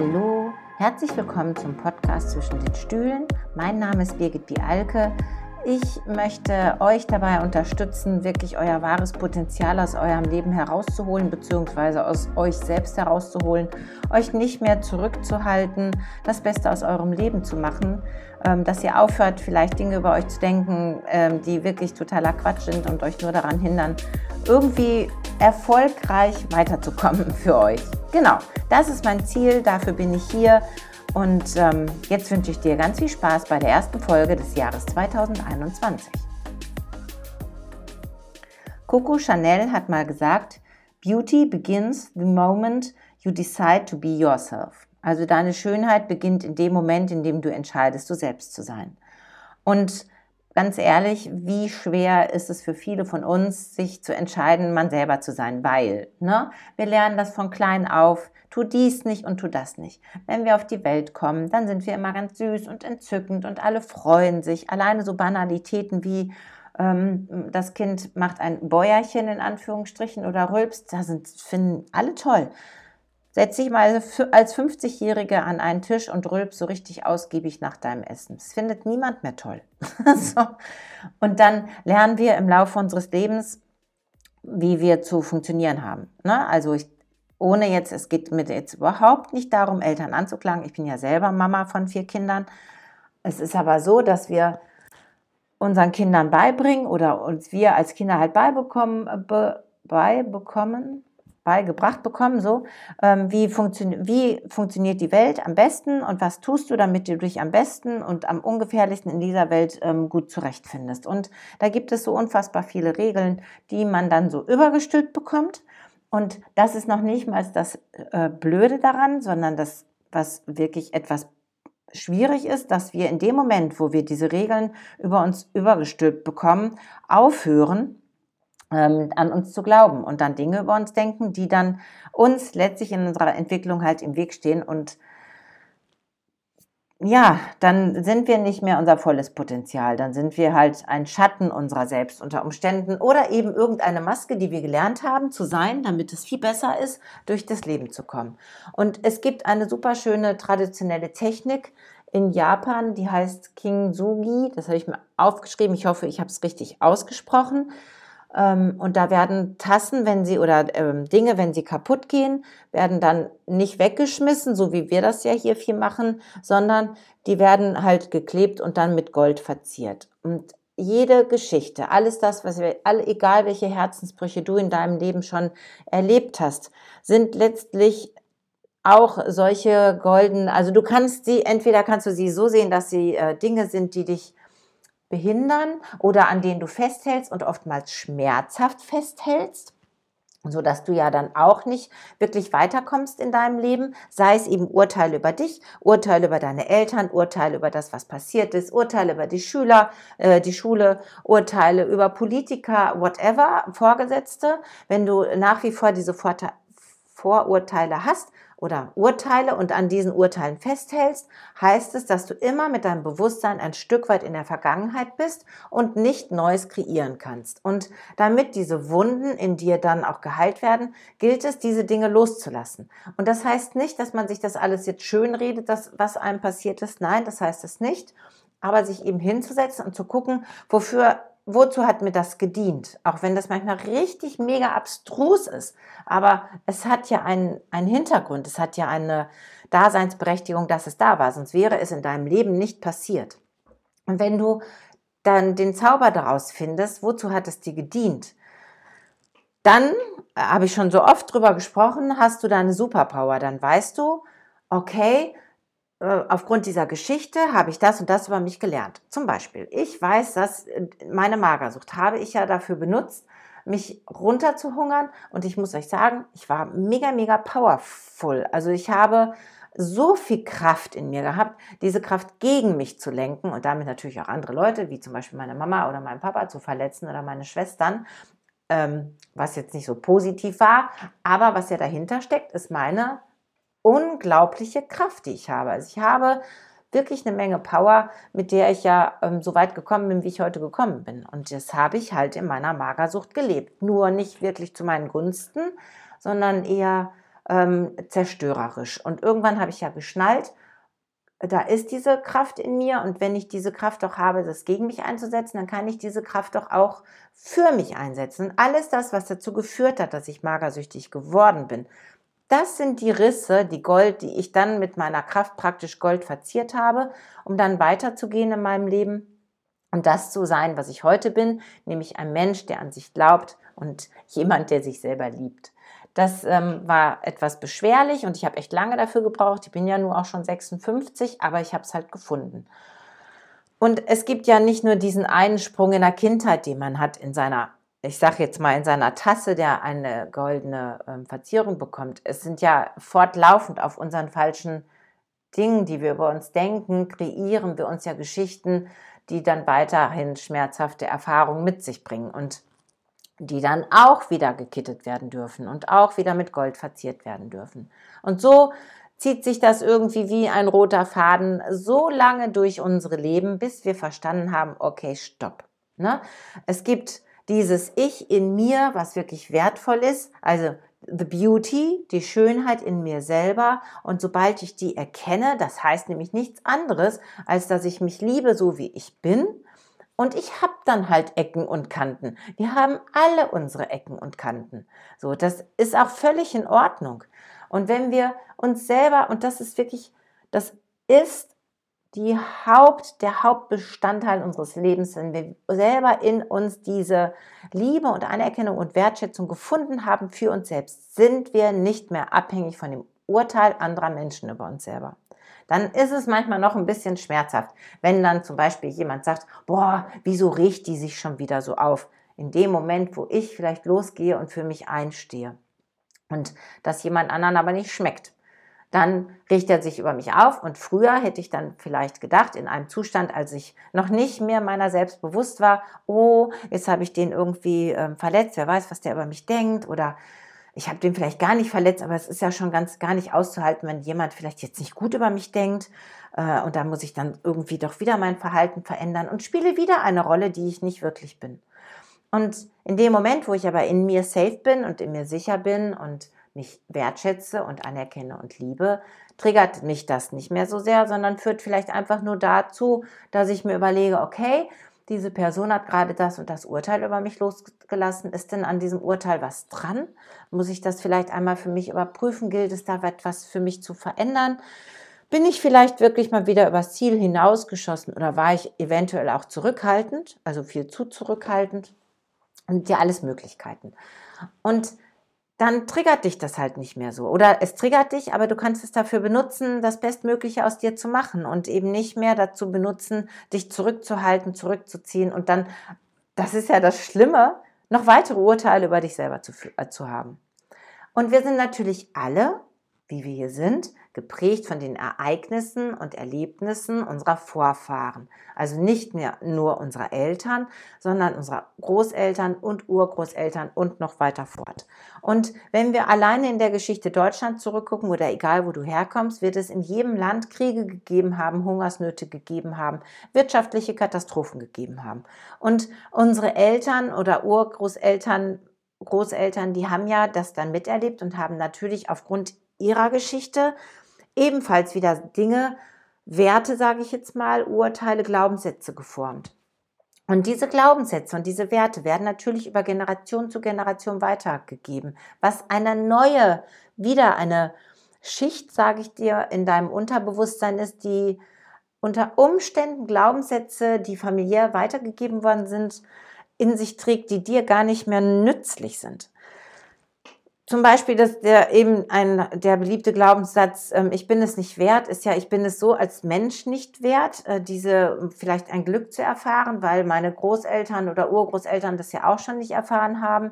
Hallo, herzlich willkommen zum Podcast zwischen den Stühlen. Mein Name ist Birgit Bialke. Ich möchte euch dabei unterstützen, wirklich euer wahres Potenzial aus eurem Leben herauszuholen, beziehungsweise aus euch selbst herauszuholen, euch nicht mehr zurückzuhalten, das Beste aus eurem Leben zu machen, ähm, dass ihr aufhört, vielleicht Dinge über euch zu denken, ähm, die wirklich totaler Quatsch sind und euch nur daran hindern, irgendwie erfolgreich weiterzukommen für euch. Genau, das ist mein Ziel, dafür bin ich hier und ähm, jetzt wünsche ich dir ganz viel Spaß bei der ersten Folge des Jahres 2021. Coco Chanel hat mal gesagt, Beauty begins the moment you decide to be yourself. Also deine Schönheit beginnt in dem Moment, in dem du entscheidest, du selbst zu sein. Und ganz ehrlich, wie schwer ist es für viele von uns, sich zu entscheiden, man selber zu sein, weil ne, wir lernen das von klein auf, tu dies nicht und tu das nicht. Wenn wir auf die Welt kommen, dann sind wir immer ganz süß und entzückend und alle freuen sich. Alleine so Banalitäten wie ähm, das Kind macht ein Bäuerchen in Anführungsstrichen oder rülpst, das sind, finden alle toll. Setz dich mal als 50-Jährige an einen Tisch und rülp so richtig ausgiebig nach deinem Essen. Das findet niemand mehr toll. so. Und dann lernen wir im Laufe unseres Lebens, wie wir zu funktionieren haben. Ne? Also ich, ohne jetzt, es geht mir jetzt überhaupt nicht darum, Eltern anzuklagen. Ich bin ja selber Mama von vier Kindern. Es ist aber so, dass wir unseren Kindern beibringen oder uns wir als Kinder halt beibekommen, be, beibekommen, beigebracht bekommen, so ähm, wie, funktio wie funktioniert die Welt am besten und was tust du, damit du dich am besten und am ungefährlichsten in dieser Welt ähm, gut zurechtfindest. Und da gibt es so unfassbar viele Regeln, die man dann so übergestülpt bekommt. Und das ist noch nicht mal das äh, Blöde daran, sondern das, was wirklich etwas schwierig ist, dass wir in dem Moment, wo wir diese Regeln über uns übergestülpt bekommen, aufhören, ähm, an uns zu glauben und dann Dinge über uns denken, die dann uns letztlich in unserer Entwicklung halt im Weg stehen und ja, dann sind wir nicht mehr unser volles Potenzial. Dann sind wir halt ein Schatten unserer selbst unter Umständen oder eben irgendeine Maske, die wir gelernt haben zu sein, damit es viel besser ist, durch das Leben zu kommen. Und es gibt eine super schöne traditionelle Technik in Japan, die heißt Kintsugi. Das habe ich mir aufgeschrieben. Ich hoffe, ich habe es richtig ausgesprochen. Ähm, und da werden Tassen, wenn sie oder ähm, Dinge, wenn sie kaputt gehen, werden dann nicht weggeschmissen, so wie wir das ja hier viel machen, sondern die werden halt geklebt und dann mit Gold verziert. Und jede Geschichte, alles das, was wir, alle, egal welche Herzensbrüche du in deinem Leben schon erlebt hast, sind letztlich auch solche golden, also du kannst sie, entweder kannst du sie so sehen, dass sie äh, Dinge sind, die dich behindern oder an denen du festhältst und oftmals schmerzhaft festhältst so dass du ja dann auch nicht wirklich weiterkommst in deinem Leben, sei es eben Urteile über dich, Urteile über deine Eltern, Urteile über das, was passiert ist, Urteile über die Schüler, äh, die Schule, Urteile über Politiker, whatever, Vorgesetzte. Wenn du nach wie vor diese Vorurteile hast, oder Urteile und an diesen Urteilen festhältst, heißt es, dass du immer mit deinem Bewusstsein ein Stück weit in der Vergangenheit bist und nicht Neues kreieren kannst. Und damit diese Wunden in dir dann auch geheilt werden, gilt es, diese Dinge loszulassen. Und das heißt nicht, dass man sich das alles jetzt schön redet, das, was einem passiert ist. Nein, das heißt es nicht. Aber sich eben hinzusetzen und zu gucken, wofür wozu hat mir das gedient? Auch wenn das manchmal richtig mega abstrus ist. Aber es hat ja einen, einen Hintergrund, es hat ja eine Daseinsberechtigung, dass es da war. Sonst wäre es in deinem Leben nicht passiert. Und wenn du dann den Zauber daraus findest, wozu hat es dir gedient? Dann äh, habe ich schon so oft drüber gesprochen, hast du deine Superpower. Dann weißt du, okay, aufgrund dieser Geschichte habe ich das und das über mich gelernt. Zum Beispiel, ich weiß, dass äh, meine Magersucht habe ich ja dafür benutzt, mich runterzuhungern. Und ich muss euch sagen, ich war mega, mega powerful. Also ich habe so viel Kraft in mir gehabt, diese Kraft gegen mich zu lenken und damit natürlich auch andere Leute, wie zum Beispiel meine Mama oder meinen Papa zu verletzen oder meine Schwestern, ähm, was jetzt nicht so positiv war. Aber was ja dahinter steckt, ist meine unglaubliche Kraft, die ich habe. Also ich habe wirklich eine Menge Power, mit der ich ja ähm, so weit gekommen bin, wie ich heute gekommen bin. Und das habe ich halt in meiner Magersucht gelebt. Nur nicht wirklich zu meinen Gunsten, sondern eher ähm, zerstörerisch. Und irgendwann habe ich ja geschnallt, da ist diese Kraft in mir und wenn ich diese Kraft doch habe, das gegen mich einzusetzen, dann kann ich diese Kraft doch auch für mich einsetzen. alles das, was dazu geführt hat, dass ich magersüchtig geworden bin, das sind die Risse, die Gold, die ich dann mit meiner Kraft praktisch Gold verziert habe, um dann weiterzugehen in meinem Leben und das zu sein, was ich heute bin, nämlich ein Mensch, der an sich glaubt und jemand, der sich selber liebt. Das ähm, war etwas beschwerlich und ich habe echt lange dafür gebraucht. Ich bin ja nur auch schon 56, aber ich habe es halt gefunden. Und es gibt ja nicht nur diesen einen Sprung in der Kindheit, den man hat in seiner, ich sage jetzt mal, in seiner Tasse, der eine goldene ähm, Verzierung bekommt. Es sind ja fortlaufend auf unseren falschen Dingen, die wir über uns denken, kreieren wir uns ja Geschichten, die dann weiterhin schmerzhafte Erfahrungen mit sich bringen. Und die dann auch wieder gekittet werden dürfen und auch wieder mit Gold verziert werden dürfen. Und so zieht sich das irgendwie wie ein roter Faden so lange durch unsere Leben, bis wir verstanden haben, okay, stopp. Ne? Es gibt dieses Ich in mir, was wirklich wertvoll ist, also the beauty, die Schönheit in mir selber. Und sobald ich die erkenne, das heißt nämlich nichts anderes, als dass ich mich liebe, so wie ich bin, und ich habe dann halt Ecken und Kanten. Wir haben alle unsere Ecken und Kanten. So, das ist auch völlig in Ordnung. Und wenn wir uns selber, und das ist wirklich, das ist die Haupt, der Hauptbestandteil unseres Lebens, wenn wir selber in uns diese Liebe und Anerkennung und Wertschätzung gefunden haben für uns selbst, sind wir nicht mehr abhängig von dem Urteil anderer Menschen über uns selber dann ist es manchmal noch ein bisschen schmerzhaft, wenn dann zum Beispiel jemand sagt, boah, wieso riecht die sich schon wieder so auf? In dem Moment, wo ich vielleicht losgehe und für mich einstehe und das jemand anderen aber nicht schmeckt. Dann riecht er sich über mich auf und früher hätte ich dann vielleicht gedacht, in einem Zustand, als ich noch nicht mehr meiner selbst bewusst war, oh, jetzt habe ich den irgendwie äh, verletzt, wer weiß, was der über mich denkt oder ich habe den vielleicht gar nicht verletzt, aber es ist ja schon ganz gar nicht auszuhalten, wenn jemand vielleicht jetzt nicht gut über mich denkt äh, und da muss ich dann irgendwie doch wieder mein Verhalten verändern und spiele wieder eine Rolle, die ich nicht wirklich bin. Und in dem Moment, wo ich aber in mir safe bin und in mir sicher bin und mich wertschätze und anerkenne und liebe, triggert mich das nicht mehr so sehr, sondern führt vielleicht einfach nur dazu, dass ich mir überlege, okay, diese Person hat gerade das und das Urteil über mich losgelassen. Ist denn an diesem Urteil was dran? Muss ich das vielleicht einmal für mich überprüfen? Gilt es da etwas für mich zu verändern? Bin ich vielleicht wirklich mal wieder übers Ziel hinausgeschossen oder war ich eventuell auch zurückhaltend, also viel zu zurückhaltend? Und ja, alles Möglichkeiten. Und dann triggert dich das halt nicht mehr so. Oder es triggert dich, aber du kannst es dafür benutzen, das Bestmögliche aus dir zu machen und eben nicht mehr dazu benutzen, dich zurückzuhalten, zurückzuziehen und dann, das ist ja das Schlimme, noch weitere Urteile über dich selber zu, äh, zu haben. Und wir sind natürlich alle, wie wir hier sind, geprägt von den Ereignissen und Erlebnissen unserer Vorfahren. Also nicht mehr nur unserer Eltern, sondern unserer Großeltern und Urgroßeltern und noch weiter fort. Und wenn wir alleine in der Geschichte Deutschland zurückgucken oder egal wo du herkommst, wird es in jedem Land Kriege gegeben haben, Hungersnöte gegeben haben, wirtschaftliche Katastrophen gegeben haben. Und unsere Eltern oder Urgroßeltern Großeltern, die haben ja das dann miterlebt und haben natürlich aufgrund ihrer Geschichte ebenfalls wieder Dinge, Werte, sage ich jetzt mal, Urteile, Glaubenssätze geformt. Und diese Glaubenssätze und diese Werte werden natürlich über Generation zu Generation weitergegeben, was eine neue, wieder eine Schicht, sage ich dir, in deinem Unterbewusstsein ist, die unter Umständen Glaubenssätze, die familiär weitergegeben worden sind, in sich trägt, die dir gar nicht mehr nützlich sind. Zum Beispiel, dass der eben ein, der beliebte Glaubenssatz, ähm, ich bin es nicht wert, ist ja, ich bin es so als Mensch nicht wert, äh, diese vielleicht ein Glück zu erfahren, weil meine Großeltern oder Urgroßeltern das ja auch schon nicht erfahren haben.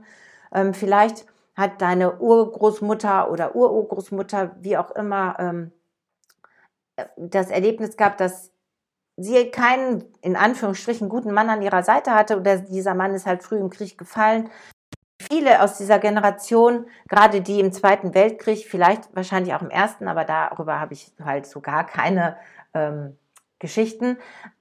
Ähm, vielleicht hat deine Urgroßmutter oder Ururgroßmutter, wie auch immer, ähm, äh, das Erlebnis gehabt, dass sie keinen, in Anführungsstrichen, guten Mann an ihrer Seite hatte oder dieser Mann ist halt früh im Krieg gefallen viele aus dieser Generation, gerade die im Zweiten Weltkrieg, vielleicht wahrscheinlich auch im Ersten, aber darüber habe ich halt so gar keine ähm, Geschichten,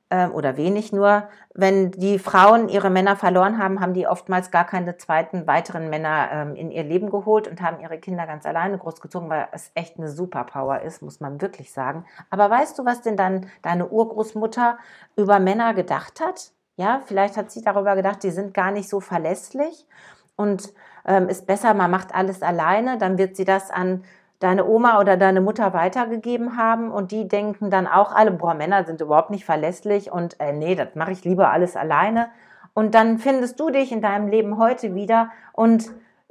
ähm, oder wenig nur, wenn die Frauen ihre Männer verloren haben, haben die oftmals gar keine zweiten weiteren Männer ähm, in ihr Leben geholt und haben ihre Kinder ganz alleine großgezogen, weil es echt eine Superpower ist, muss man wirklich sagen. Aber weißt du, was denn dann deine Urgroßmutter über Männer gedacht hat? Ja, vielleicht hat sie darüber gedacht, die sind gar nicht so verlässlich und ähm, ist besser, man macht alles alleine, dann wird sie das an deine Oma oder deine Mutter weitergegeben haben und die denken dann auch alle, boah, Männer sind überhaupt nicht verlässlich und äh, nee, das mache ich lieber alles alleine. Und dann findest du dich in deinem Leben heute wieder und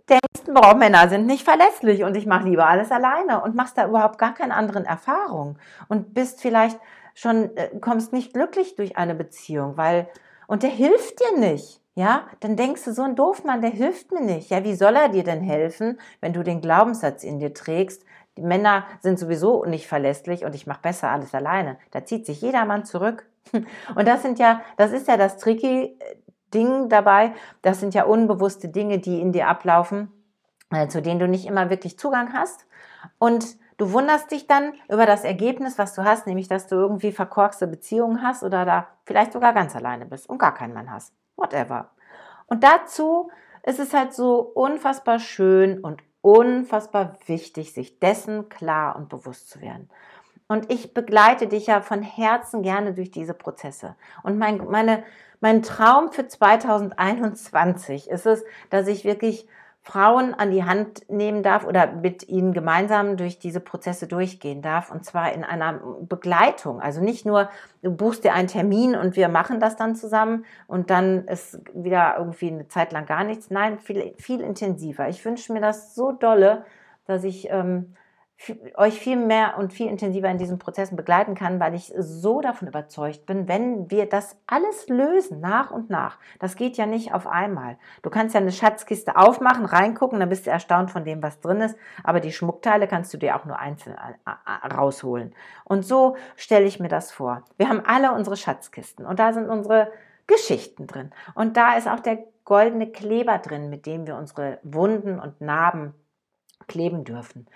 denkst, boah, Männer sind nicht verlässlich und ich mache lieber alles alleine und machst da überhaupt gar keine anderen Erfahrungen und bist vielleicht schon, äh, kommst nicht glücklich durch eine Beziehung, weil, und der hilft dir nicht. Ja, dann denkst du, so ein Doofmann, der hilft mir nicht. Ja, wie soll er dir denn helfen, wenn du den Glaubenssatz in dir trägst? Die Männer sind sowieso nicht verlässlich und ich mache besser alles alleine. Da zieht sich jeder Mann zurück. Und das sind ja, das ist ja das tricky äh, Ding dabei. Das sind ja unbewusste Dinge, die in dir ablaufen, äh, zu denen du nicht immer wirklich Zugang hast. Und du wunderst dich dann über das Ergebnis, was du hast, nämlich, dass du irgendwie verkorkste Beziehungen hast oder da vielleicht sogar ganz alleine bist und gar keinen Mann hast whatever. Und dazu ist es halt so unfassbar schön und unfassbar wichtig, sich dessen klar und bewusst zu werden. Und ich begleite dich ja von Herzen gerne durch diese Prozesse. Und mein, meine, mein Traum für 2021 ist es, dass ich wirklich Frauen an die Hand nehmen darf oder mit ihnen gemeinsam durch diese Prozesse durchgehen darf. Und zwar in einer Begleitung. Also nicht nur, du buchst dir einen Termin und wir machen das dann zusammen und dann ist wieder irgendwie eine Zeit lang gar nichts. Nein, viel, viel intensiver. Ich wünsche mir das so dolle, dass ich ähm, euch viel mehr und viel intensiver in diesen Prozessen begleiten kann, weil ich so davon überzeugt bin, wenn wir das alles lösen, nach und nach, das geht ja nicht auf einmal. Du kannst ja eine Schatzkiste aufmachen, reingucken, dann bist du erstaunt von dem, was drin ist, aber die Schmuckteile kannst du dir auch nur einzeln äh, äh, rausholen. Und so stelle ich mir das vor. Wir haben alle unsere Schatzkisten und da sind unsere Geschichten drin. Und da ist auch der goldene Kleber drin, mit dem wir unsere Wunden und Narben kleben dürfen.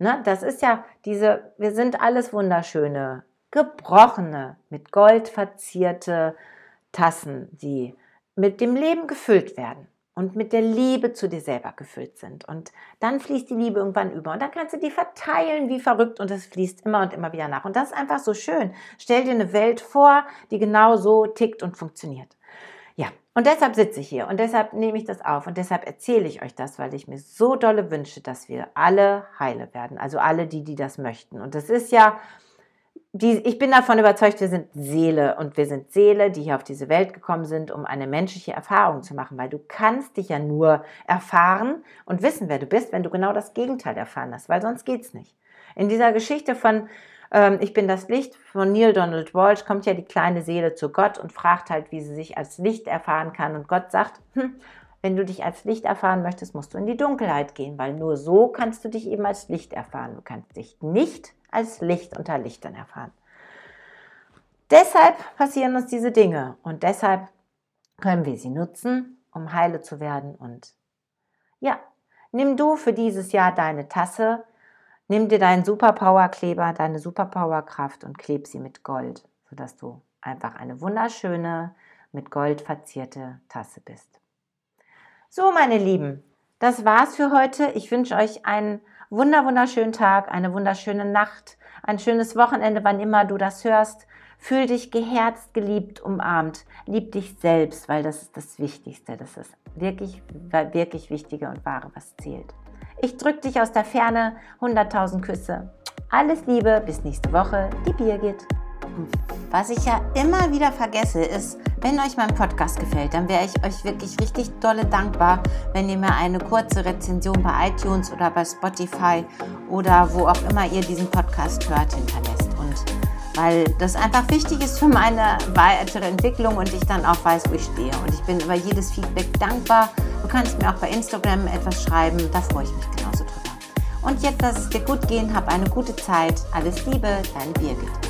Ne? Das ist ja diese, wir sind alles wunderschöne, gebrochene, mit Gold verzierte Tassen, die mit dem Leben gefüllt werden und mit der Liebe zu dir selber gefüllt sind. Und dann fließt die Liebe irgendwann über und dann kannst du die verteilen wie verrückt und es fließt immer und immer wieder nach. Und das ist einfach so schön. Stell dir eine Welt vor, die genau so tickt und funktioniert. Und deshalb sitze ich hier und deshalb nehme ich das auf und deshalb erzähle ich euch das, weil ich mir so dolle wünsche, dass wir alle heile werden. Also alle, die, die das möchten. Und das ist ja, die, ich bin davon überzeugt, wir sind Seele und wir sind Seele, die hier auf diese Welt gekommen sind, um eine menschliche Erfahrung zu machen, weil du kannst dich ja nur erfahren und wissen, wer du bist, wenn du genau das Gegenteil erfahren hast, weil sonst geht's nicht. In dieser Geschichte von ähm, ich bin das Licht von Neil Donald Walsh, kommt ja die kleine Seele zu Gott und fragt halt, wie sie sich als Licht erfahren kann. Und Gott sagt, hm, wenn du dich als Licht erfahren möchtest, musst du in die Dunkelheit gehen, weil nur so kannst du dich eben als Licht erfahren. Du kannst dich nicht als Licht unter Lichtern erfahren. Deshalb passieren uns diese Dinge und deshalb können wir sie nutzen, um heile zu werden. Und ja, nimm du für dieses Jahr deine Tasse Nimm dir deinen Superpower-Kleber, deine Superpower-Kraft und kleb sie mit Gold, sodass du einfach eine wunderschöne, mit Gold verzierte Tasse bist. So, meine Lieben, das war's für heute. Ich wünsche euch einen wunder wunderschönen Tag, eine wunderschöne Nacht, ein schönes Wochenende, wann immer du das hörst. Fühl dich geherzt, geliebt, umarmt. Lieb dich selbst, weil das ist das Wichtigste. Das ist wirklich, wirklich Wichtige und Wahre, was zählt. Ich drücke dich aus der Ferne. 100.000 Küsse. Alles Liebe, bis nächste Woche. Die Birgit. Was ich ja immer wieder vergesse, ist, wenn euch mein Podcast gefällt, dann wäre ich euch wirklich richtig dolle dankbar, wenn ihr mir eine kurze Rezension bei iTunes oder bei Spotify oder wo auch immer ihr diesen Podcast hört, hinterlässt. Weil das einfach wichtig ist für meine weitere Entwicklung und ich dann auch weiß, wo ich stehe. Und ich bin über jedes Feedback dankbar. Du kannst mir auch bei Instagram etwas schreiben, da freue ich mich genauso drüber. Und jetzt lass es dir gut gehen, hab eine gute Zeit. Alles Liebe, deine Birgit.